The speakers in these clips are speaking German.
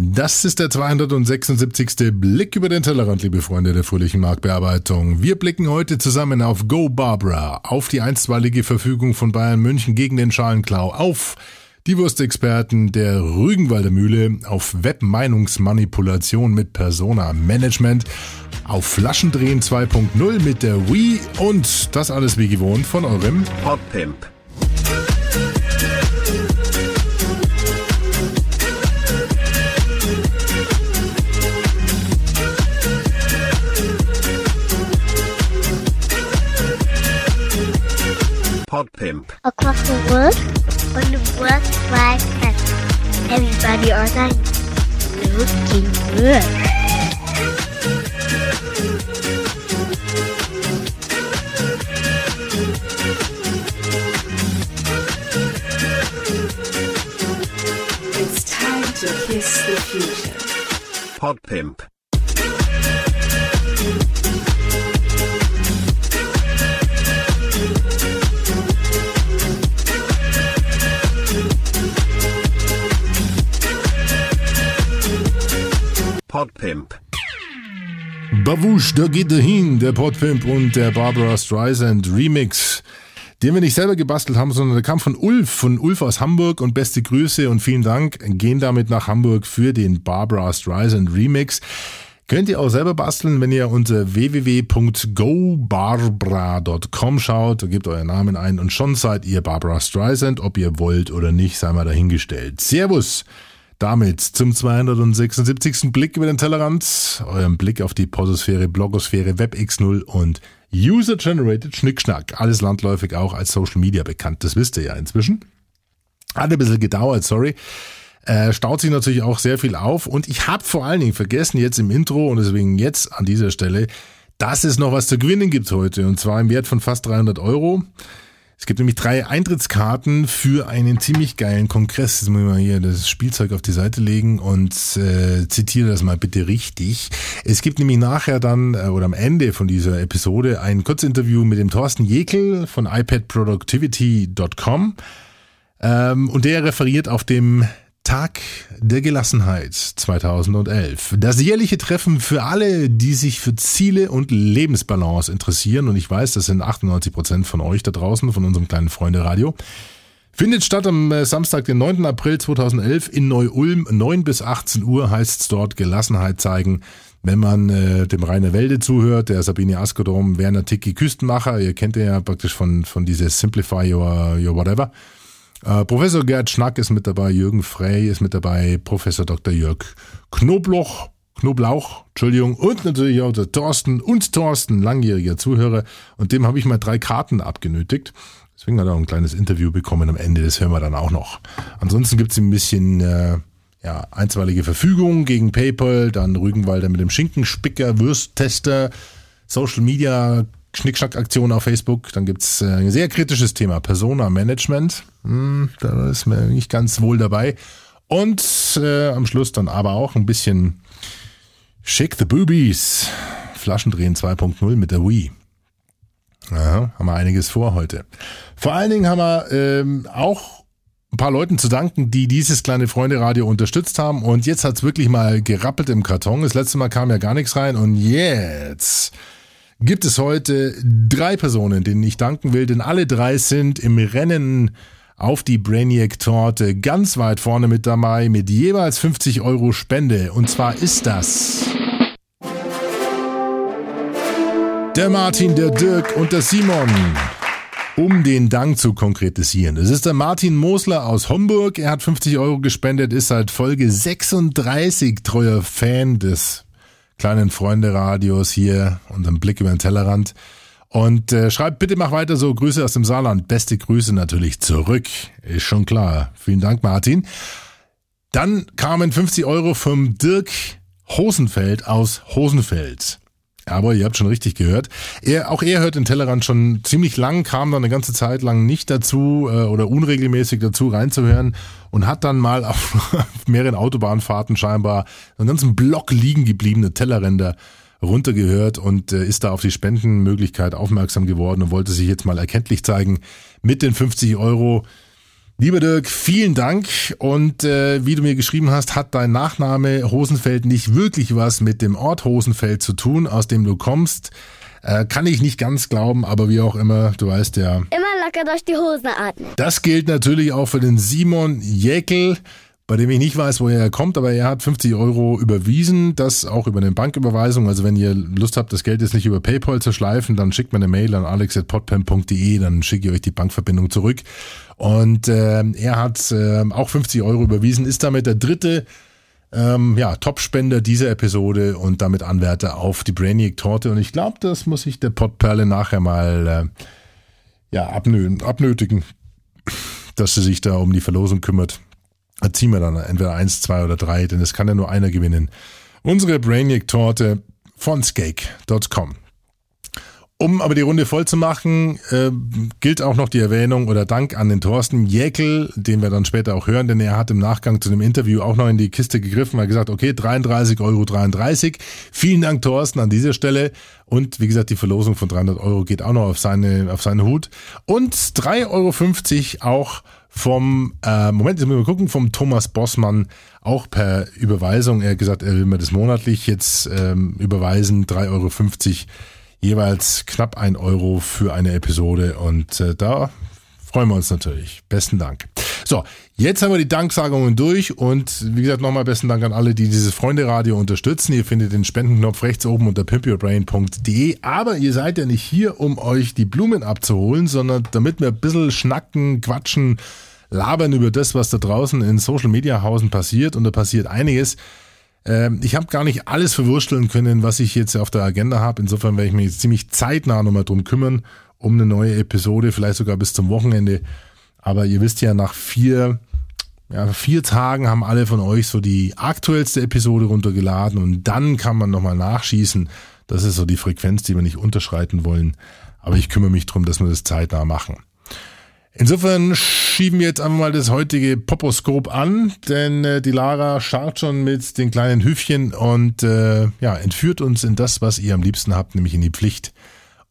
Das ist der 276. Blick über den Tellerrand, liebe Freunde der fröhlichen Marktbearbeitung. Wir blicken heute zusammen auf Go Barbara, auf die einstweilige Verfügung von Bayern München gegen den Schalenklau, auf die Wurstexperten der Rügenwalder Mühle, auf Webmeinungsmanipulation mit Persona Management, auf Flaschendrehen 2.0 mit der Wii und das alles wie gewohnt von eurem Podpimp. Podpimp. across the world on the World Wide Web. Everybody online looking good. It's time to kiss the future. Podpimp. Podpimp. Bavush, da geht er hin, der Podpimp und der Barbara Streisand Remix, den wir nicht selber gebastelt haben, sondern der kam von Ulf, von Ulf aus Hamburg und beste Grüße und vielen Dank. Gehen damit nach Hamburg für den Barbara Streisand Remix. Könnt ihr auch selber basteln, wenn ihr unter www.gobarbara.com schaut, gebt euren Namen ein und schon seid ihr Barbara Streisand, ob ihr wollt oder nicht, sei mal dahingestellt. Servus! Damit zum 276. Blick über den Tellerrand, eurem Blick auf die Pososphäre, Blogosphäre, WebX0 und User-Generated Schnickschnack. Alles landläufig auch als Social Media bekannt, das wisst ihr ja inzwischen. Hat ein bisschen gedauert, sorry. Äh, staut sich natürlich auch sehr viel auf und ich habe vor allen Dingen vergessen jetzt im Intro und deswegen jetzt an dieser Stelle, dass es noch was zu gewinnen gibt heute und zwar im Wert von fast 300 Euro. Es gibt nämlich drei Eintrittskarten für einen ziemlich geilen Kongress. Jetzt muss ich mal hier das Spielzeug auf die Seite legen und äh, zitiere das mal bitte richtig. Es gibt nämlich nachher dann äh, oder am Ende von dieser Episode ein Kurzinterview mit dem Thorsten Jekel von iPadProductivity.com ähm, und der referiert auf dem Tag der Gelassenheit 2011. Das jährliche Treffen für alle, die sich für Ziele und Lebensbalance interessieren. Und ich weiß, das sind 98 Prozent von euch da draußen, von unserem kleinen Freunde Radio. Findet statt am äh, Samstag, den 9. April 2011 in Neu-Ulm. 9 bis 18 Uhr heißt es dort Gelassenheit zeigen. Wenn man äh, dem Rainer Welde zuhört, der Sabine Askodrom, Werner Tiki Küstenmacher, ihr kennt ihn ja praktisch von, von dieses Simplify Your, Your Whatever. Äh, Professor Gerd Schnack ist mit dabei, Jürgen Frey ist mit dabei, Professor Dr. Jörg Knobloch, Knoblauch, Entschuldigung, und natürlich auch der Thorsten und Thorsten, langjähriger Zuhörer. Und dem habe ich mal drei Karten abgenötigt. Deswegen hat er auch ein kleines Interview bekommen am Ende, das hören wir dann auch noch. Ansonsten gibt's ein bisschen äh, ja, einstweilige Verfügung gegen PayPal, dann Rügenwalder mit dem Schinkenspicker, Würsttester, Social Media Schnickschnack-Aktion auf Facebook. Dann gibt's äh, ein sehr kritisches Thema, Persona-Management. Hm, da ist mir nicht ganz wohl dabei. Und äh, am Schluss dann aber auch ein bisschen Shake the Boobies. Flaschendrehen 2.0 mit der Wii. Ja, haben wir einiges vor heute. Vor allen Dingen haben wir ähm, auch ein paar Leuten zu danken, die dieses kleine Freunde-Radio unterstützt haben. Und jetzt hat's wirklich mal gerappelt im Karton. Das letzte Mal kam ja gar nichts rein. Und jetzt gibt es heute drei Personen, denen ich danken will, denn alle drei sind im Rennen auf die Brainiac-Torte ganz weit vorne mit dabei mit jeweils 50 Euro Spende. Und zwar ist das der Martin, der Dirk und der Simon. Um den Dank zu konkretisieren. Es ist der Martin Mosler aus Homburg. Er hat 50 Euro gespendet, ist seit Folge 36 treuer Fan des kleinen Freunde-Radios hier, unserem Blick über den Tellerrand. Und äh, schreibt bitte mach weiter so, Grüße aus dem Saarland. Beste Grüße natürlich zurück. Ist schon klar. Vielen Dank, Martin. Dann kamen 50 Euro vom Dirk Hosenfeld aus Hosenfeld. Aber ihr habt schon richtig gehört. Er, auch er hört den Tellerrand schon ziemlich lang, kam dann eine ganze Zeit lang nicht dazu äh, oder unregelmäßig dazu reinzuhören und hat dann mal auf, auf mehreren Autobahnfahrten scheinbar einen ganzen Block liegen gebliebene Tellerränder runtergehört und äh, ist da auf die Spendenmöglichkeit aufmerksam geworden und wollte sich jetzt mal erkenntlich zeigen mit den 50 Euro. Lieber Dirk, vielen Dank. Und äh, wie du mir geschrieben hast, hat dein Nachname Hosenfeld nicht wirklich was mit dem Ort Hosenfeld zu tun, aus dem du kommst. Äh, kann ich nicht ganz glauben, aber wie auch immer, du weißt ja. Immer locker durch die Hose atmen. Das gilt natürlich auch für den Simon Jäckel, bei dem ich nicht weiß, woher er kommt, aber er hat 50 Euro überwiesen, das auch über eine Banküberweisung. Also wenn ihr Lust habt, das Geld jetzt nicht über PayPal zu schleifen, dann schickt mir eine Mail an alex.podpam.de, dann schicke ich euch die Bankverbindung zurück. Und äh, er hat äh, auch 50 Euro überwiesen, ist damit der dritte ähm, ja, Top-Spender dieser Episode und damit Anwärter auf die Brainiac-Torte. Und ich glaube, das muss sich der Pottperle nachher mal äh, ja, abnö abnötigen, dass sie sich da um die Verlosung kümmert. Da ziehen wir dann entweder eins, zwei oder drei, denn es kann ja nur einer gewinnen. Unsere Brainiac-Torte von skake.com. Um aber die Runde voll zu machen, äh, gilt auch noch die Erwähnung oder Dank an den Thorsten Jäckel, den wir dann später auch hören, denn er hat im Nachgang zu dem Interview auch noch in die Kiste gegriffen, hat gesagt, okay, 33 Euro 33. Vielen Dank, Thorsten, an dieser Stelle. Und wie gesagt, die Verlosung von 300 Euro geht auch noch auf seine, auf seinen Hut. Und 3,50 Euro auch vom, äh, Moment, jetzt müssen wir gucken, vom Thomas Bossmann, auch per Überweisung. Er hat gesagt, er will mir das monatlich jetzt ähm, überweisen, 3,50 Euro jeweils knapp ein Euro für eine Episode. Und äh, da freuen wir uns natürlich. Besten Dank. So, jetzt haben wir die Danksagungen durch und wie gesagt nochmal besten Dank an alle, die dieses Freunde-Radio unterstützen. Ihr findet den Spendenknopf rechts oben unter pimpyourbrain.de. Aber ihr seid ja nicht hier, um euch die Blumen abzuholen, sondern damit wir ein bisschen schnacken, quatschen, labern über das, was da draußen in Social Media Hausen passiert und da passiert einiges. Ähm, ich habe gar nicht alles verwursteln können, was ich jetzt auf der Agenda habe. Insofern werde ich mich jetzt ziemlich zeitnah nochmal drum kümmern, um eine neue Episode, vielleicht sogar bis zum Wochenende. Aber ihr wisst ja, nach vier, ja, vier Tagen haben alle von euch so die aktuellste Episode runtergeladen und dann kann man nochmal nachschießen. Das ist so die Frequenz, die wir nicht unterschreiten wollen. Aber ich kümmere mich drum, dass wir das zeitnah machen. Insofern schieben wir jetzt einfach mal das heutige Poposkop an, denn äh, die Lara scharrt schon mit den kleinen Hüfchen und äh, ja, entführt uns in das, was ihr am liebsten habt, nämlich in die Pflicht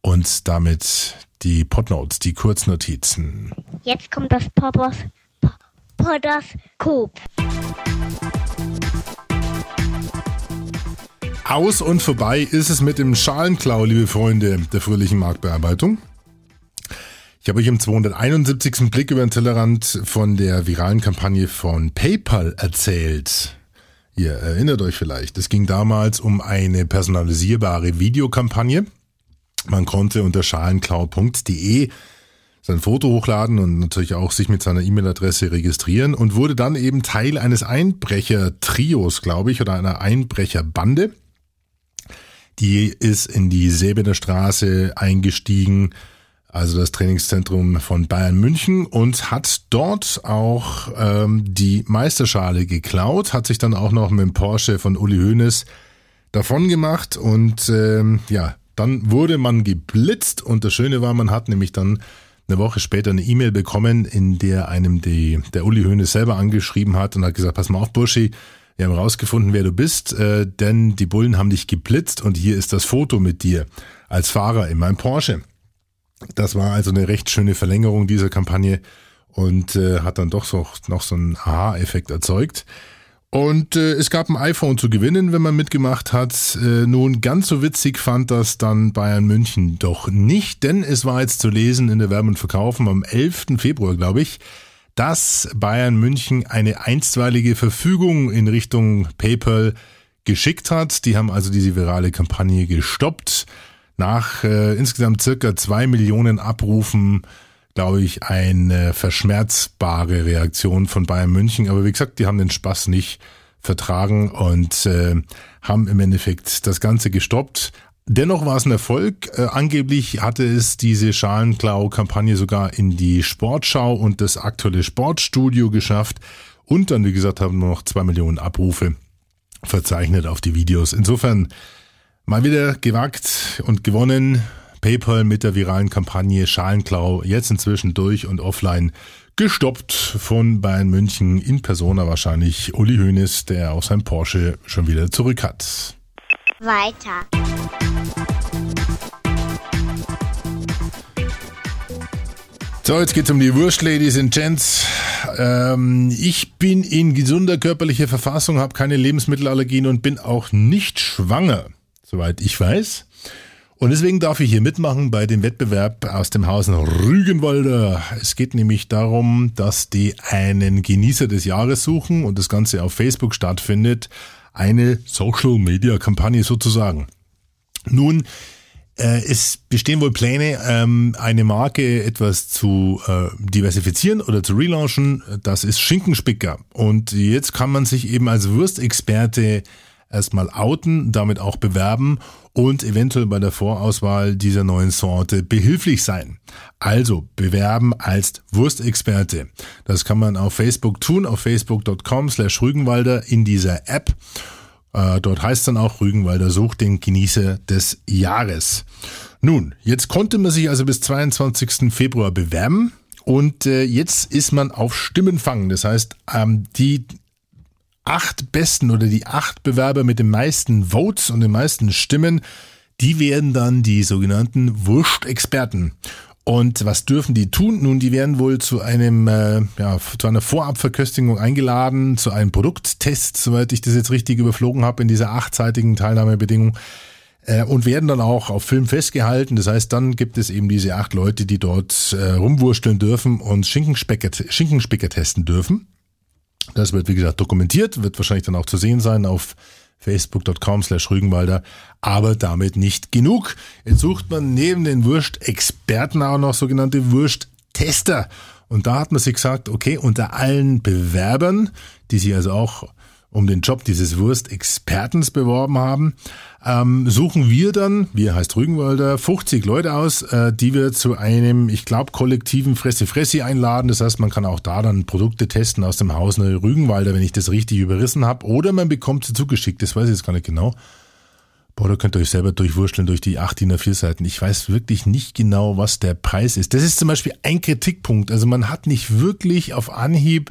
und damit die Podnotes, die Kurznotizen. Jetzt kommt das Popos Po- Podoskop. Aus und vorbei ist es mit dem Schalenklau, liebe Freunde der fröhlichen Marktbearbeitung. Ich habe euch im 271. Blick über den Tellerrand von der viralen Kampagne von PayPal erzählt. Ihr erinnert euch vielleicht, es ging damals um eine personalisierbare Videokampagne. Man konnte unter schalenklau.de sein Foto hochladen und natürlich auch sich mit seiner E-Mail-Adresse registrieren und wurde dann eben Teil eines Einbrecher-Trios, glaube ich, oder einer Einbrecherbande. Die ist in die Säbener Straße eingestiegen, also das Trainingszentrum von Bayern München und hat dort auch ähm, die Meisterschale geklaut, hat sich dann auch noch mit dem Porsche von Uli Hoeneß davon gemacht und ähm, ja, dann wurde man geblitzt und das Schöne war, man hat nämlich dann eine Woche später eine E-Mail bekommen, in der einem die, der Uli Hoeneß selber angeschrieben hat und hat gesagt, pass mal auf, Burschi, wir haben rausgefunden, wer du bist, äh, denn die Bullen haben dich geblitzt und hier ist das Foto mit dir als Fahrer in meinem Porsche. Das war also eine recht schöne Verlängerung dieser Kampagne und äh, hat dann doch so, noch so einen Aha-Effekt erzeugt. Und äh, es gab ein iPhone zu gewinnen, wenn man mitgemacht hat. Äh, nun, ganz so witzig fand das dann Bayern München doch nicht, denn es war jetzt zu lesen in der Werben und Verkaufen am 11. Februar, glaube ich, dass Bayern München eine einstweilige Verfügung in Richtung PayPal geschickt hat. Die haben also diese virale Kampagne gestoppt. Nach äh, insgesamt circa zwei Millionen Abrufen, glaube ich, eine verschmerzbare Reaktion von Bayern München. Aber wie gesagt, die haben den Spaß nicht vertragen und äh, haben im Endeffekt das Ganze gestoppt. Dennoch war es ein Erfolg. Äh, angeblich hatte es diese Schalenklau-Kampagne sogar in die Sportschau und das aktuelle Sportstudio geschafft. Und dann, wie gesagt, haben wir noch zwei Millionen Abrufe verzeichnet auf die Videos. Insofern mal wieder gewagt und gewonnen. PayPal mit der viralen Kampagne Schalenklau jetzt inzwischen durch und offline gestoppt von Bayern München in Persona wahrscheinlich Uli Hoeneß, der auch sein Porsche schon wieder zurück hat. Weiter. So, jetzt geht's um die Wurst, Ladies and Gents. Ähm, ich bin in gesunder körperlicher Verfassung, habe keine Lebensmittelallergien und bin auch nicht schwanger, soweit ich weiß. Und deswegen darf ich hier mitmachen bei dem Wettbewerb aus dem Hausen Rügenwalder. Es geht nämlich darum, dass die einen Genießer des Jahres suchen und das Ganze auf Facebook stattfindet. Eine Social-Media-Kampagne sozusagen. Nun, äh, es bestehen wohl Pläne, ähm, eine Marke etwas zu äh, diversifizieren oder zu relaunchen. Das ist Schinkenspicker. Und jetzt kann man sich eben als Wurstexperte erstmal outen, damit auch bewerben und eventuell bei der Vorauswahl dieser neuen Sorte behilflich sein. Also bewerben als Wurstexperte. Das kann man auf Facebook tun, auf facebook.com slash Rügenwalder in dieser App. Äh, dort heißt dann auch Rügenwalder sucht den Genießer des Jahres. Nun, jetzt konnte man sich also bis 22. Februar bewerben und äh, jetzt ist man auf Stimmenfang. Das heißt, ähm, die acht besten oder die acht Bewerber mit den meisten Votes und den meisten Stimmen, die werden dann die sogenannten Wurstexperten. Und was dürfen die tun? Nun, die werden wohl zu einem, äh, ja, zu einer Vorabverköstigung eingeladen, zu einem Produkttest, soweit ich das jetzt richtig überflogen habe, in dieser achtseitigen Teilnahmebedingung äh, und werden dann auch auf Film festgehalten. Das heißt, dann gibt es eben diese acht Leute, die dort äh, rumwursteln dürfen und Schinkenspicker, Schinkenspicker testen dürfen. Das wird, wie gesagt, dokumentiert, wird wahrscheinlich dann auch zu sehen sein auf facebook.com slash Rügenwalder, aber damit nicht genug. Jetzt sucht man neben den Wurst-Experten auch noch sogenannte Wurst-Tester. Und da hat man sich gesagt, okay, unter allen Bewerbern, die sich also auch um den Job dieses Wurstexpertens beworben haben, ähm, suchen wir dann, wir heißt Rügenwalder, 50 Leute aus, äh, die wir zu einem, ich glaube, kollektiven Fresse-Fressi einladen. Das heißt, man kann auch da dann Produkte testen aus dem Haus Rügenwalder, wenn ich das richtig überrissen habe. Oder man bekommt sie zugeschickt, das weiß ich jetzt gar nicht genau. Boah, da könnt ihr euch selber durchwurschteln durch die 8 DIN A4 Seiten. Ich weiß wirklich nicht genau, was der Preis ist. Das ist zum Beispiel ein Kritikpunkt. Also man hat nicht wirklich auf Anhieb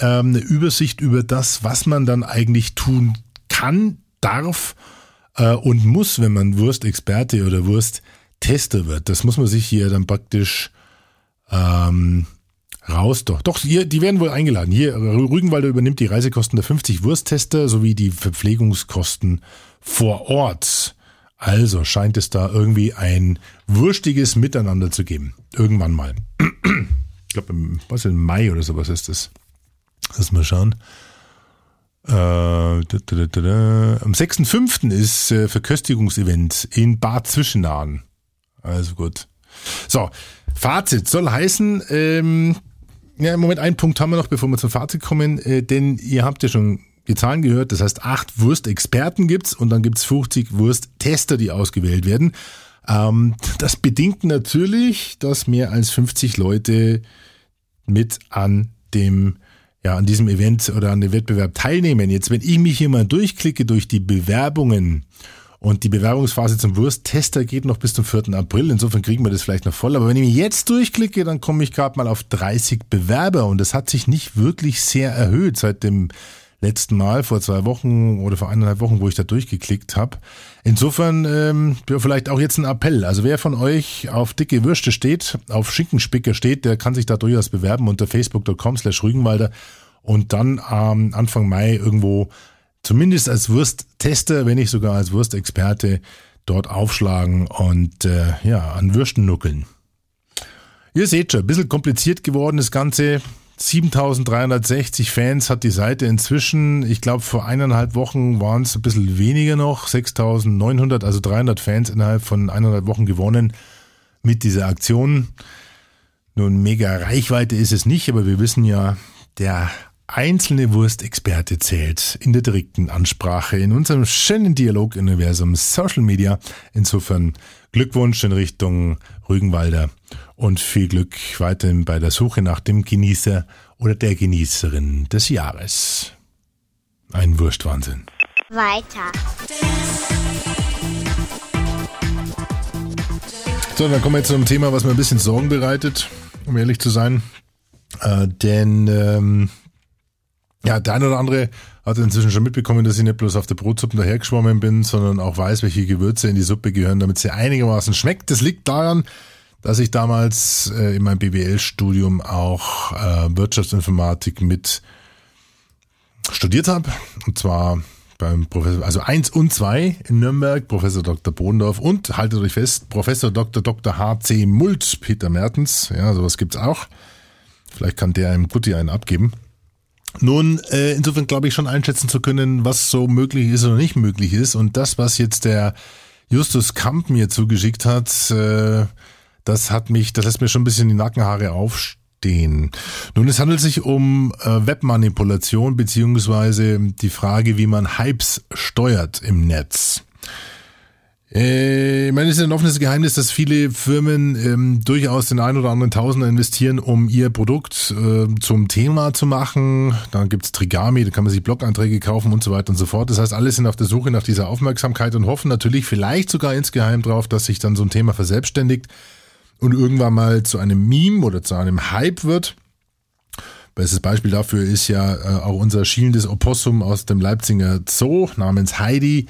ähm, eine Übersicht über das, was man dann eigentlich tun kann, darf äh, und muss, wenn man Wurstexperte oder Wursttester wird. Das muss man sich hier dann praktisch ähm, raus doch. Doch, hier, die werden wohl eingeladen. Hier, Rügenwalder übernimmt die Reisekosten der 50 Wursttester sowie die Verpflegungskosten vor Ort. Also scheint es da irgendwie ein wurstiges Miteinander zu geben. Irgendwann mal. Ich glaube, im, im Mai oder sowas ist das. Lass mal schauen. Äh, da, da, da, Am 6.5. ist äh, Verköstigungsevent in Bad Zwischenahn. Also gut. So, Fazit soll heißen, ähm, ja, Moment einen Punkt haben wir noch, bevor wir zum Fazit kommen, äh, denn ihr habt ja schon die Zahlen gehört, das heißt acht Wurstexperten gibt's und dann gibt's 50 Wursttester, die ausgewählt werden. Ähm, das bedingt natürlich, dass mehr als 50 Leute mit an dem ja, an diesem Event oder an dem Wettbewerb teilnehmen. Jetzt, wenn ich mich hier mal durchklicke durch die Bewerbungen und die Bewerbungsphase zum Wursttester geht noch bis zum 4. April, insofern kriegen wir das vielleicht noch voll. Aber wenn ich mich jetzt durchklicke, dann komme ich gerade mal auf 30 Bewerber und das hat sich nicht wirklich sehr erhöht seit dem letzten Mal vor zwei Wochen oder vor eineinhalb Wochen, wo ich da durchgeklickt habe. Insofern ähm, vielleicht auch jetzt ein Appell. Also wer von euch auf dicke Würste steht, auf Schinkenspicker steht, der kann sich da durchaus bewerben unter facebook.com slash Rügenwalder und dann ähm, Anfang Mai irgendwo zumindest als Wursttester, wenn nicht sogar als Wurstexperte dort aufschlagen und äh, ja, an Würsten nuckeln. Ihr seht schon, ein bisschen kompliziert geworden das Ganze. 7360 Fans hat die Seite inzwischen. Ich glaube, vor eineinhalb Wochen waren es ein bisschen weniger noch. 6900, also 300 Fans innerhalb von eineinhalb Wochen gewonnen mit dieser Aktion. Nun, mega Reichweite ist es nicht, aber wir wissen ja, der einzelne Wurstexperte zählt in der direkten Ansprache in unserem schönen Dialog-Universum Social Media. Insofern Glückwunsch in Richtung Rügenwalder und viel Glück weiterhin bei der Suche nach dem Genießer oder der Genießerin des Jahres. Ein Wurstwahnsinn. Weiter. So, dann kommen wir jetzt zu einem Thema, was mir ein bisschen Sorgen bereitet, um ehrlich zu sein. Äh, denn ähm, ja, der eine oder andere hat inzwischen schon mitbekommen, dass ich nicht bloß auf der Brotsuppe dahergeschwommen bin, sondern auch weiß, welche Gewürze in die Suppe gehören, damit sie einigermaßen schmeckt. Das liegt daran, dass ich damals äh, in meinem BWL-Studium auch äh, Wirtschaftsinformatik mit studiert habe. Und zwar beim Professor, also eins und zwei in Nürnberg, Professor Dr. Bodendorf und, haltet euch fest, Professor Dr. Dr. H.C. Mult, Peter Mertens, ja, sowas gibt's auch. Vielleicht kann der einem Gutti einen abgeben. Nun, äh, insofern glaube ich schon einschätzen zu können, was so möglich ist oder nicht möglich ist. Und das, was jetzt der Justus Kamp mir zugeschickt hat, äh, das hat mich, das lässt mir schon ein bisschen die Nackenhaare aufstehen. Nun, es handelt sich um äh, Webmanipulation beziehungsweise die Frage, wie man Hypes steuert im Netz. Äh, ich meine, es ist ein offenes Geheimnis, dass viele Firmen ähm, durchaus den ein oder anderen Tausender investieren, um ihr Produkt äh, zum Thema zu machen. Dann gibt's Trigami, da kann man sich Blog-Einträge kaufen und so weiter und so fort. Das heißt, alle sind auf der Suche nach dieser Aufmerksamkeit und hoffen natürlich vielleicht sogar insgeheim drauf, dass sich dann so ein Thema verselbstständigt und irgendwann mal zu einem Meme oder zu einem Hype wird. Bestes Beispiel dafür ist ja äh, auch unser schielendes Opossum aus dem Leipziger Zoo namens Heidi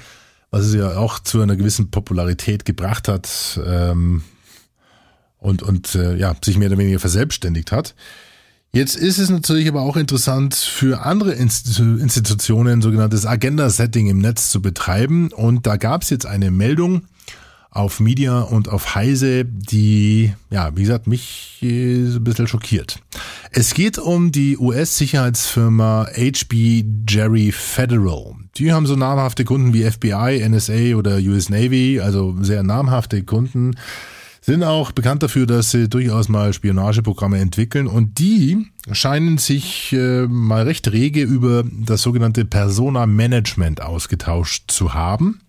was es ja auch zu einer gewissen Popularität gebracht hat ähm, und, und äh, ja, sich mehr oder weniger verselbstständigt hat. Jetzt ist es natürlich aber auch interessant für andere Institutionen sogenanntes Agenda-Setting im Netz zu betreiben. Und da gab es jetzt eine Meldung auf Media und auf Heise, die, ja, wie gesagt, mich äh, ein bisschen schockiert. Es geht um die US-Sicherheitsfirma HB Jerry Federal. Die haben so namhafte Kunden wie FBI, NSA oder US Navy, also sehr namhafte Kunden, sind auch bekannt dafür, dass sie durchaus mal Spionageprogramme entwickeln und die scheinen sich äh, mal recht rege über das sogenannte Persona Management ausgetauscht zu haben.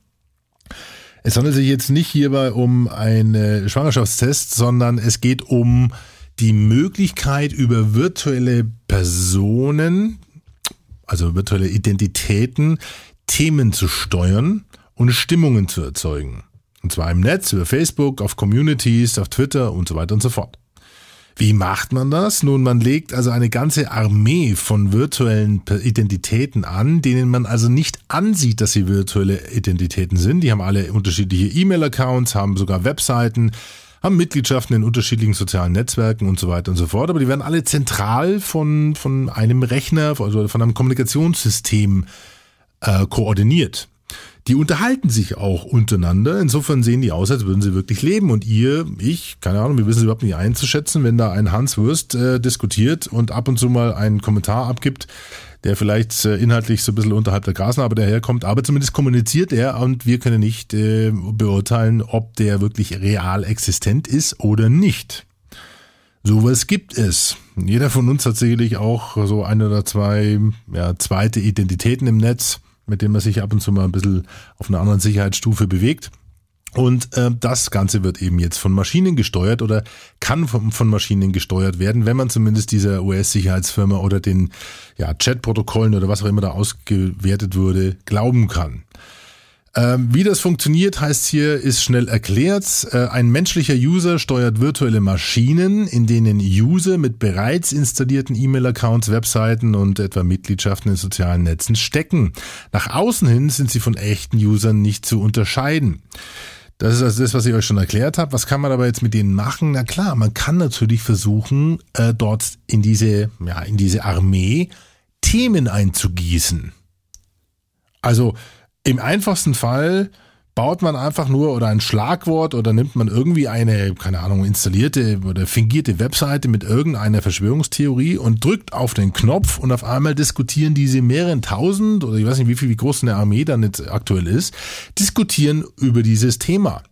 Es handelt sich jetzt nicht hierbei um einen Schwangerschaftstest, sondern es geht um die Möglichkeit über virtuelle Personen, also virtuelle Identitäten, Themen zu steuern und Stimmungen zu erzeugen. Und zwar im Netz, über Facebook, auf Communities, auf Twitter und so weiter und so fort. Wie macht man das? Nun, man legt also eine ganze Armee von virtuellen Identitäten an, denen man also nicht ansieht, dass sie virtuelle Identitäten sind. Die haben alle unterschiedliche E-Mail-Accounts, haben sogar Webseiten, haben Mitgliedschaften in unterschiedlichen sozialen Netzwerken und so weiter und so fort. Aber die werden alle zentral von, von einem Rechner, also von einem Kommunikationssystem äh, koordiniert. Die unterhalten sich auch untereinander. Insofern sehen die aus, als würden sie wirklich leben. Und ihr, ich, keine Ahnung, wir wissen es überhaupt nicht einzuschätzen, wenn da ein Hans Würst äh, diskutiert und ab und zu mal einen Kommentar abgibt, der vielleicht äh, inhaltlich so ein bisschen unterhalb der Grasnarbe daherkommt, aber zumindest kommuniziert er und wir können nicht äh, beurteilen, ob der wirklich real existent ist oder nicht. Sowas gibt es. Jeder von uns hat sicherlich auch so ein oder zwei ja, zweite Identitäten im Netz mit dem man sich ab und zu mal ein bisschen auf einer anderen Sicherheitsstufe bewegt. Und äh, das Ganze wird eben jetzt von Maschinen gesteuert oder kann von, von Maschinen gesteuert werden, wenn man zumindest dieser US-Sicherheitsfirma oder den ja, Chat-Protokollen oder was auch immer da ausgewertet wurde, glauben kann. Ähm, wie das funktioniert, heißt hier, ist schnell erklärt. Äh, ein menschlicher User steuert virtuelle Maschinen, in denen User mit bereits installierten E-Mail-Accounts, Webseiten und etwa Mitgliedschaften in sozialen Netzen stecken. Nach außen hin sind sie von echten Usern nicht zu unterscheiden. Das ist also das, was ich euch schon erklärt habe. Was kann man aber jetzt mit denen machen? Na klar, man kann natürlich versuchen, äh, dort in diese, ja, in diese Armee Themen einzugießen. Also im einfachsten Fall baut man einfach nur oder ein Schlagwort oder nimmt man irgendwie eine, keine Ahnung, installierte oder fingierte Webseite mit irgendeiner Verschwörungstheorie und drückt auf den Knopf und auf einmal diskutieren diese mehreren tausend oder ich weiß nicht, wie viel, wie groß eine Armee dann jetzt aktuell ist, diskutieren über dieses Thema.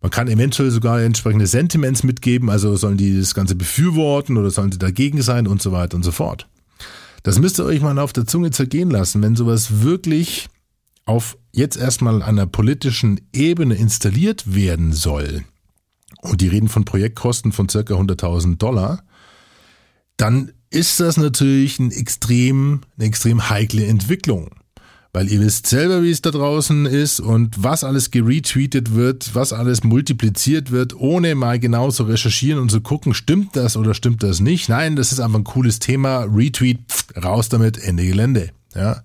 Man kann eventuell sogar entsprechende Sentiments mitgeben, also sollen die das Ganze befürworten oder sollen sie dagegen sein und so weiter und so fort. Das müsst ihr euch mal auf der Zunge zergehen lassen, wenn sowas wirklich auf jetzt erstmal einer politischen Ebene installiert werden soll, und die reden von Projektkosten von circa 100.000 Dollar, dann ist das natürlich ein extrem, eine extrem heikle Entwicklung. Weil ihr wisst selber, wie es da draußen ist und was alles geretweetet wird, was alles multipliziert wird, ohne mal genau zu recherchieren und zu gucken, stimmt das oder stimmt das nicht. Nein, das ist einfach ein cooles Thema. Retweet, raus damit, Ende Gelände. Ja.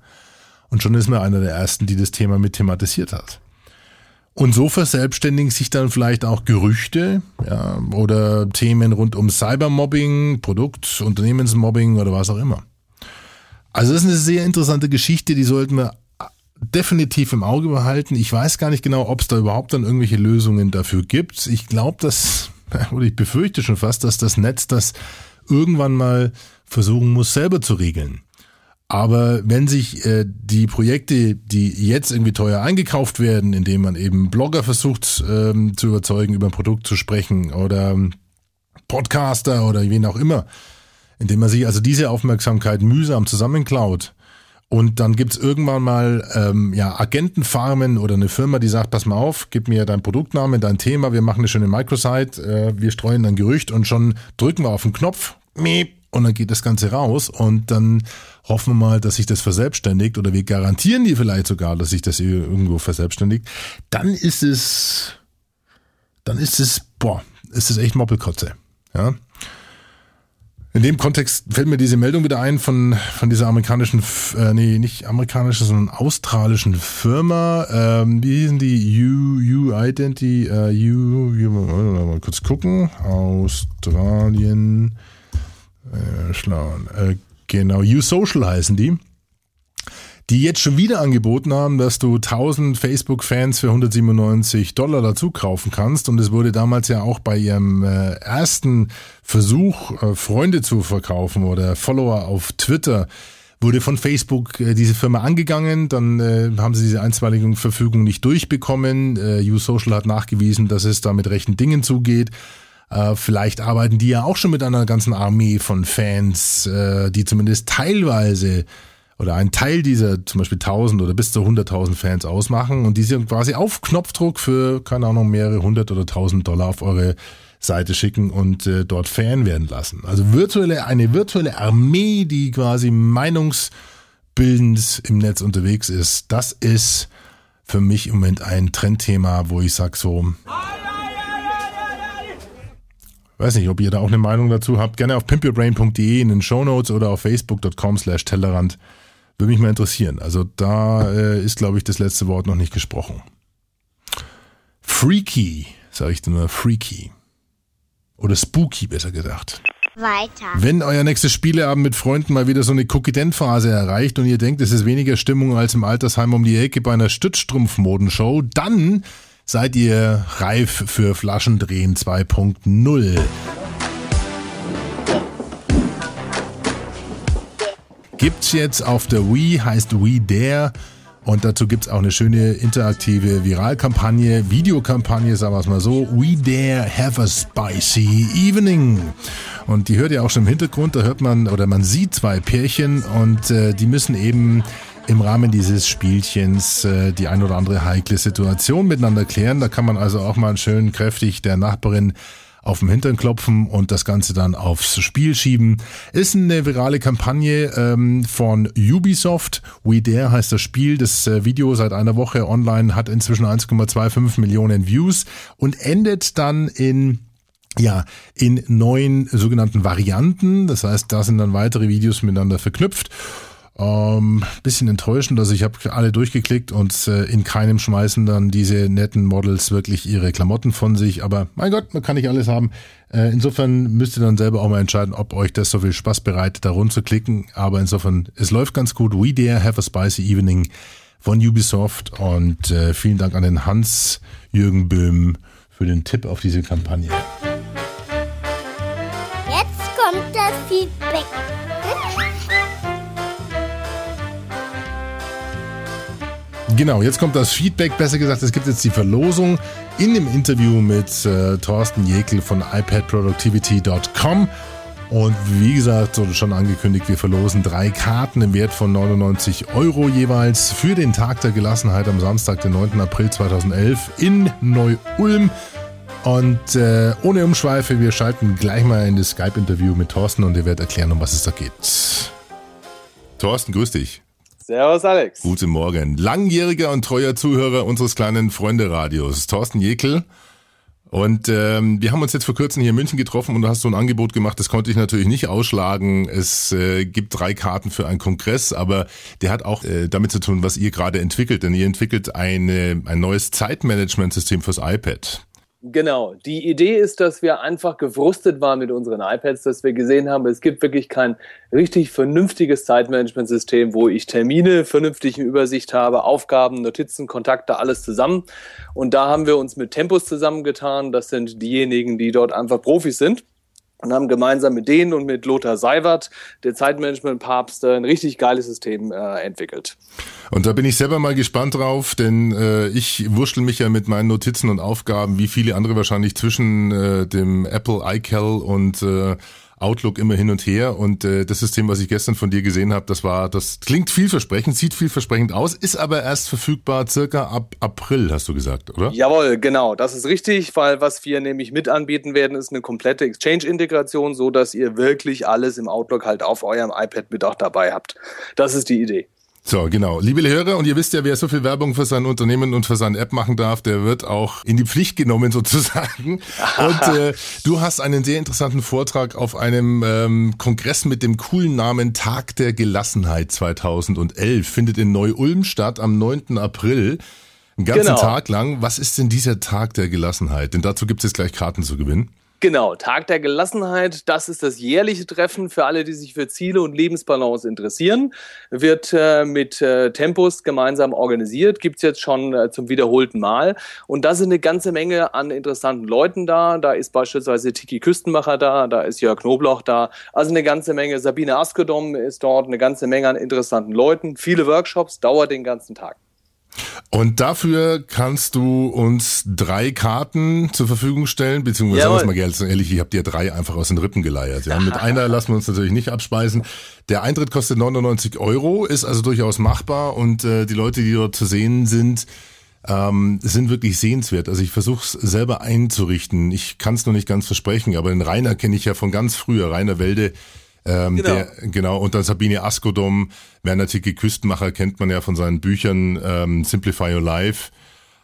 Und schon ist man einer der ersten, die das Thema mit thematisiert hat. Und so verselbstständigen sich dann vielleicht auch Gerüchte ja, oder Themen rund um Cybermobbing, Produkt, Unternehmensmobbing oder was auch immer. Also das ist eine sehr interessante Geschichte, die sollten wir definitiv im Auge behalten. Ich weiß gar nicht genau, ob es da überhaupt dann irgendwelche Lösungen dafür gibt. Ich glaube, dass, oder ich befürchte schon fast, dass das Netz das irgendwann mal versuchen muss, selber zu regeln. Aber wenn sich äh, die Projekte, die jetzt irgendwie teuer eingekauft werden, indem man eben Blogger versucht ähm, zu überzeugen, über ein Produkt zu sprechen oder Podcaster oder wen auch immer, indem man sich also diese Aufmerksamkeit mühsam zusammenklaut, und dann gibt's irgendwann mal ähm, ja, Agentenfarmen oder eine Firma, die sagt, pass mal auf, gib mir dein Produktname, dein Thema, wir machen eine schöne Microsite, äh, wir streuen ein Gerücht und schon drücken wir auf den Knopf und dann geht das Ganze raus und dann hoffen wir mal, dass sich das verselbstständigt oder wir garantieren dir vielleicht sogar, dass sich das irgendwo verselbstständigt. Dann ist es, dann ist es, boah, ist es echt Moppelkotze. Ja. In dem Kontext fällt mir diese Meldung wieder ein von, von dieser amerikanischen, äh, nee, nicht amerikanischen, sondern australischen Firma. Ähm, wie hießen die? U, U Identity, äh, U, U, mal kurz gucken. Australien, äh. Äh, genau, U Social heißen die die jetzt schon wieder angeboten haben, dass du 1000 Facebook-Fans für 197 Dollar dazu kaufen kannst. Und es wurde damals ja auch bei ihrem äh, ersten Versuch, äh, Freunde zu verkaufen oder Follower auf Twitter, wurde von Facebook äh, diese Firma angegangen. Dann äh, haben sie diese einstweilige Verfügung nicht durchbekommen. Äh, U-Social hat nachgewiesen, dass es da mit rechten Dingen zugeht. Äh, vielleicht arbeiten die ja auch schon mit einer ganzen Armee von Fans, äh, die zumindest teilweise oder ein Teil dieser zum Beispiel 1000 oder bis zu 100.000 Fans ausmachen und die sie quasi auf Knopfdruck für, keine Ahnung, mehrere hundert oder tausend Dollar auf eure Seite schicken und äh, dort Fan werden lassen. Also virtuelle, eine virtuelle Armee, die quasi meinungsbildend im Netz unterwegs ist, das ist für mich im Moment ein Trendthema, wo ich sag so, weiß nicht, ob ihr da auch eine Meinung dazu habt, gerne auf pimpyourbrain.de in den Show Notes oder auf facebook.com slash Tellerrand würde mich mal interessieren. Also da äh, ist, glaube ich, das letzte Wort noch nicht gesprochen. Freaky, sage ich nur, freaky. Oder spooky, besser gesagt. Weiter. Wenn euer nächstes Spieleabend mit Freunden mal wieder so eine Kokident-Phase erreicht und ihr denkt, es ist weniger Stimmung als im Altersheim um die Ecke bei einer Stützstrumpf-Modenshow, dann seid ihr reif für Flaschendrehen 2.0. Gibt's jetzt auf der Wii, heißt Wii Dare. Und dazu gibt's auch eine schöne interaktive Viralkampagne, Videokampagne, sagen wir es mal so. We dare have a spicy evening. Und die hört ihr auch schon im Hintergrund, da hört man oder man sieht zwei Pärchen und äh, die müssen eben im Rahmen dieses Spielchens äh, die ein oder andere heikle Situation miteinander klären. Da kann man also auch mal schön kräftig der Nachbarin auf dem Hintern klopfen und das Ganze dann aufs Spiel schieben. Ist eine virale Kampagne ähm, von Ubisoft. We Dare heißt das Spiel. Das äh, Video seit einer Woche online hat inzwischen 1,25 Millionen Views und endet dann in ja, in neun sogenannten Varianten. Das heißt, da sind dann weitere Videos miteinander verknüpft. Ähm, bisschen enttäuschend, also ich habe alle durchgeklickt und äh, in keinem schmeißen dann diese netten Models wirklich ihre Klamotten von sich. Aber mein Gott, man kann nicht alles haben. Äh, insofern müsst ihr dann selber auch mal entscheiden, ob euch das so viel Spaß bereitet, da rund zu klicken. Aber insofern, es läuft ganz gut. We Dare Have a Spicy Evening von Ubisoft und äh, vielen Dank an den Hans Jürgen Böhm für den Tipp auf diese Kampagne. Jetzt kommt das Feedback. Genau, jetzt kommt das Feedback. Besser gesagt, es gibt jetzt die Verlosung in dem Interview mit äh, Thorsten Jekel von iPadProductivity.com. Und wie gesagt, schon angekündigt, wir verlosen drei Karten im Wert von 99 Euro jeweils für den Tag der Gelassenheit am Samstag, den 9. April 2011 in Neu-Ulm. Und äh, ohne Umschweife, wir schalten gleich mal in das Skype-Interview mit Thorsten und er wird erklären, um was es da geht. Thorsten, grüß dich. Servus Alex. Guten Morgen. Langjähriger und treuer Zuhörer unseres kleinen Freunde-Radios, Thorsten Jekel. Und ähm, wir haben uns jetzt vor kurzem hier in München getroffen und du hast so ein Angebot gemacht, das konnte ich natürlich nicht ausschlagen. Es äh, gibt drei Karten für einen Kongress, aber der hat auch äh, damit zu tun, was ihr gerade entwickelt. Denn ihr entwickelt eine, ein neues Zeitmanagementsystem fürs iPad. Genau. Die Idee ist, dass wir einfach gefrustet waren mit unseren iPads, dass wir gesehen haben, es gibt wirklich kein richtig vernünftiges Zeitmanagementsystem, wo ich Termine vernünftig in Übersicht habe, Aufgaben, Notizen, Kontakte, alles zusammen. Und da haben wir uns mit Tempus zusammengetan. Das sind diejenigen, die dort einfach Profis sind und haben gemeinsam mit denen und mit Lothar Seiwert, der Zeitmanagement-Papst, ein richtig geiles System äh, entwickelt. Und da bin ich selber mal gespannt drauf, denn äh, ich wurschtel mich ja mit meinen Notizen und Aufgaben, wie viele andere wahrscheinlich zwischen äh, dem Apple iCal und äh, Outlook immer hin und her. Und äh, das System, was ich gestern von dir gesehen habe, das war, das klingt vielversprechend, sieht vielversprechend aus, ist aber erst verfügbar circa ab April, hast du gesagt, oder? Jawohl, genau, das ist richtig, weil was wir nämlich mit anbieten werden, ist eine komplette Exchange-Integration, so dass ihr wirklich alles im Outlook halt auf eurem iPad mit auch dabei habt. Das ist die Idee. So, genau. Liebe Hörer, und ihr wisst ja, wer so viel Werbung für sein Unternehmen und für seine App machen darf, der wird auch in die Pflicht genommen sozusagen. Und äh, du hast einen sehr interessanten Vortrag auf einem ähm, Kongress mit dem coolen Namen Tag der Gelassenheit 2011. Findet in Neu-Ulm statt am 9. April. Einen ganzen Genau. Tag lang. Was ist denn dieser Tag der Gelassenheit? Denn dazu gibt es jetzt gleich Karten zu gewinnen. Genau, Tag der Gelassenheit, das ist das jährliche Treffen für alle, die sich für Ziele und Lebensbalance interessieren. Wird äh, mit äh, Tempus gemeinsam organisiert, gibt's jetzt schon äh, zum wiederholten Mal. Und da sind eine ganze Menge an interessanten Leuten da. Da ist beispielsweise Tiki Küstenmacher da, da ist Jörg Knobloch da. Also eine ganze Menge. Sabine Askedom ist dort, eine ganze Menge an interessanten Leuten. Viele Workshops, dauert den ganzen Tag. Und dafür kannst du uns drei Karten zur Verfügung stellen, beziehungsweise sagen wir mal ganz ehrlich, ich habe dir drei einfach aus den Rippen geleiert. Ja, mit einer lassen wir uns natürlich nicht abspeisen. Der Eintritt kostet 99 Euro, ist also durchaus machbar und äh, die Leute, die dort zu sehen sind, ähm, sind wirklich sehenswert. Also ich versuche es selber einzurichten. Ich kann es noch nicht ganz versprechen, aber den Rainer kenne ich ja von ganz früher, Rainer Welde. Ähm, Genau. Der, genau, und dann Sabine Askodom, Werner Ticke Küstenmacher kennt man ja von seinen Büchern ähm, Simplify Your Life.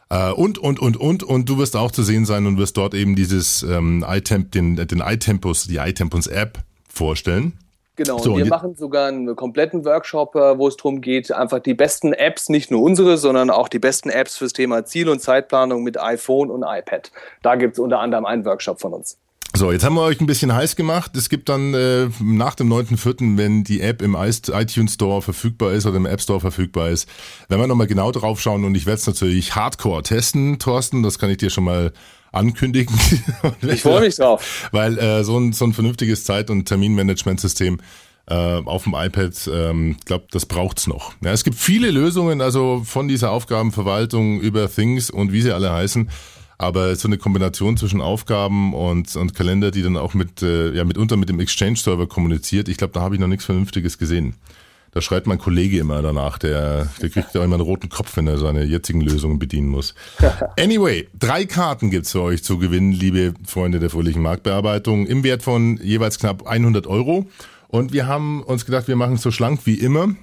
Äh, und, und, und, und, und du wirst auch zu sehen sein und wirst dort eben dieses ähm, iTemp, den, den iTempus, die iTempus App vorstellen. Genau, So, und wir machen sogar einen kompletten Workshop, äh, wo es darum geht, einfach die besten Apps, nicht nur unsere, sondern auch die besten Apps fürs Thema Ziel- und Zeitplanung mit iPhone und iPad. Da gibt's unter anderem einen Workshop von uns. So, jetzt haben wir euch ein bisschen heiß gemacht. Es gibt dann äh, nach dem 9.4., wenn die App im iTunes Store verfügbar ist oder im App Store verfügbar ist, werden wir nochmal genau drauf schauen und ich werde es natürlich hardcore testen, Thorsten, das kann ich dir schon mal ankündigen. Ich freue mich drauf. Weil äh, so, ein, so ein vernünftiges Zeit- und Terminmanagementsystem äh, auf dem iPad, ähm, glaube, das braucht's noch. Ja, es gibt viele Lösungen, also von dieser Aufgabenverwaltung über Things und wie sie alle heißen. Aber so eine Kombination zwischen Aufgaben und, und Kalender, die dann auch mit, äh, ja, mitunter mit dem Exchange-Server kommuniziert, ich glaube, da habe ich noch nichts Vernünftiges gesehen. Da schreit mein Kollege immer danach, der, der kriegt ja immer einen roten Kopf, wenn er seine jetzigen Lösungen bedienen muss. Anyway, drei Karten gibt's für euch zu gewinnen, liebe Freunde der fröhlichen Marktbearbeitung, im Wert von jeweils knapp 100 Euro. Und wir haben uns gedacht, wir machen es so schlank wie immer.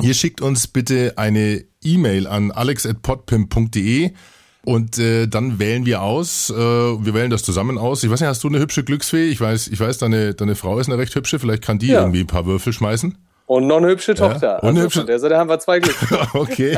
Ihr schickt uns bitte eine E-Mail an alex.podpimp.de und äh, dann wählen wir aus. Äh, wir wählen das zusammen aus. Ich weiß nicht, hast du eine hübsche Glücksfee? Ich weiß, ich weiß, deine, deine Frau ist eine recht hübsche. Vielleicht kann die Ja. irgendwie ein paar Würfel schmeißen. Und noch eine hübsche Tochter. und eine also hübsche- der Seite haben wir zwei Glück. Okay,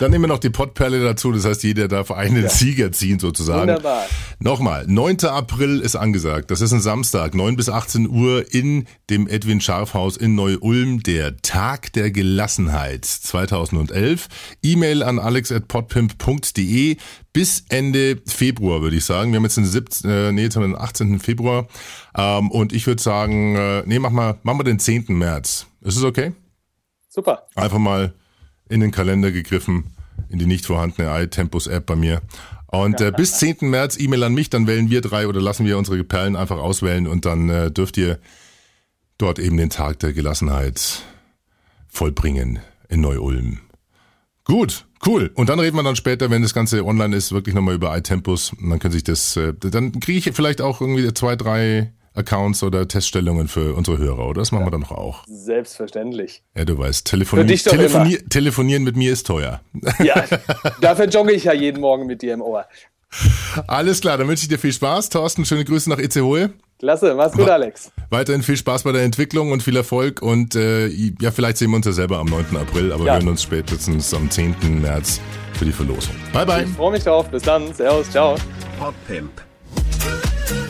dann nehmen wir noch die Pottperle dazu. Das heißt, jeder darf einen Sieger ziehen sozusagen. Wunderbar. Nochmal, 9. April ist angesagt. Das ist ein Samstag, 9 bis 18 Uhr in dem Edwin Scharfhaus in Neu-Ulm. Der Tag der Gelassenheit 2011. E-Mail an alex.podpimp.de bis Ende Februar, würde ich sagen. Wir haben jetzt den 17, äh, nee, jetzt haben wir den 18. Februar. Ähm, und ich würde sagen, äh, nee, mach mal, machen wir den 10. März. Ist es okay? Super. Einfach mal in den Kalender gegriffen, in die nicht vorhandene iTempus-App bei mir. Und äh, bis 10. März E-Mail an mich, dann wählen wir drei oder lassen wir unsere Perlen einfach auswählen und dann äh, dürft ihr dort eben den Tag der Gelassenheit vollbringen in Neu-Ulm. Gut, cool. Und dann reden wir dann später, wenn das Ganze online ist, wirklich nochmal über iTempus. Und dann können sich das, äh, dann kriege ich vielleicht auch irgendwie zwei, drei Accounts oder Teststellungen für unsere Hörer, oder? Das machen wir dann noch auch. Selbstverständlich. Ja, du weißt, telefonieren, Für dich doch telefonier, telefonieren mit mir ist teuer. Ja, dafür jogge ich ja jeden Morgen mit dir im Ohr. Alles klar, dann wünsche ich dir viel Spaß. Thorsten, schöne Grüße nach Itzehoe. Klasse, mach's gut, Alex. Weiterhin viel Spaß bei der Entwicklung und viel Erfolg. Und äh, ja, vielleicht sehen wir uns ja selber am 9. April, aber Ja. wir hören uns spätestens am 10. März für die Verlosung. Bye, bye. Ich freue mich drauf. Bis dann. Servus, ciao. Podpimp.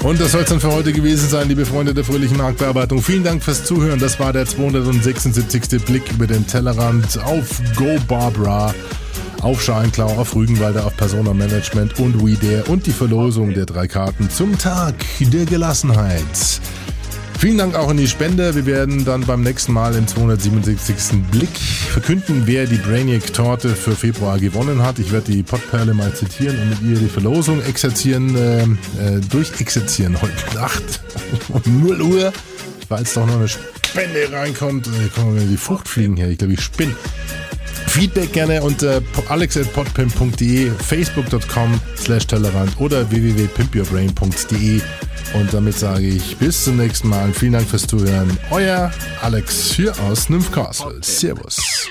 Und das soll es dann für heute gewesen sein, liebe Freunde der fröhlichen Marktbearbeitung. Vielen Dank fürs Zuhören. Das war der 276. Blick über den Tellerrand auf Go Barbara, auf Schalenklau, auf Rügenwalder, auf Persona Management und WeDare und die Verlosung der drei Karten zum Tag der Gelassenheit. Vielen Dank auch an die Spender. Wir werden dann beim nächsten Mal im 277. Blick verkünden, wer die Brainiac-Torte für Februar gewonnen hat. Ich werde die Pottperle mal zitieren und mit ihr die Verlosung exerzieren, äh, äh, durchexerzieren heute Nacht um 0 Uhr, weil es doch noch eine Spende reinkommt. Äh, kommen wir die Fruchtfliegen her. Ich glaube, ich spinne. Feedback gerne unter alex.podpimp.de, facebook.com slash Tellerrand oder www.pimpyourbrain.de. Und damit sage ich bis zum nächsten Mal. Vielen Dank fürs Zuhören. Euer Alex hier aus Nymph Castle. Servus.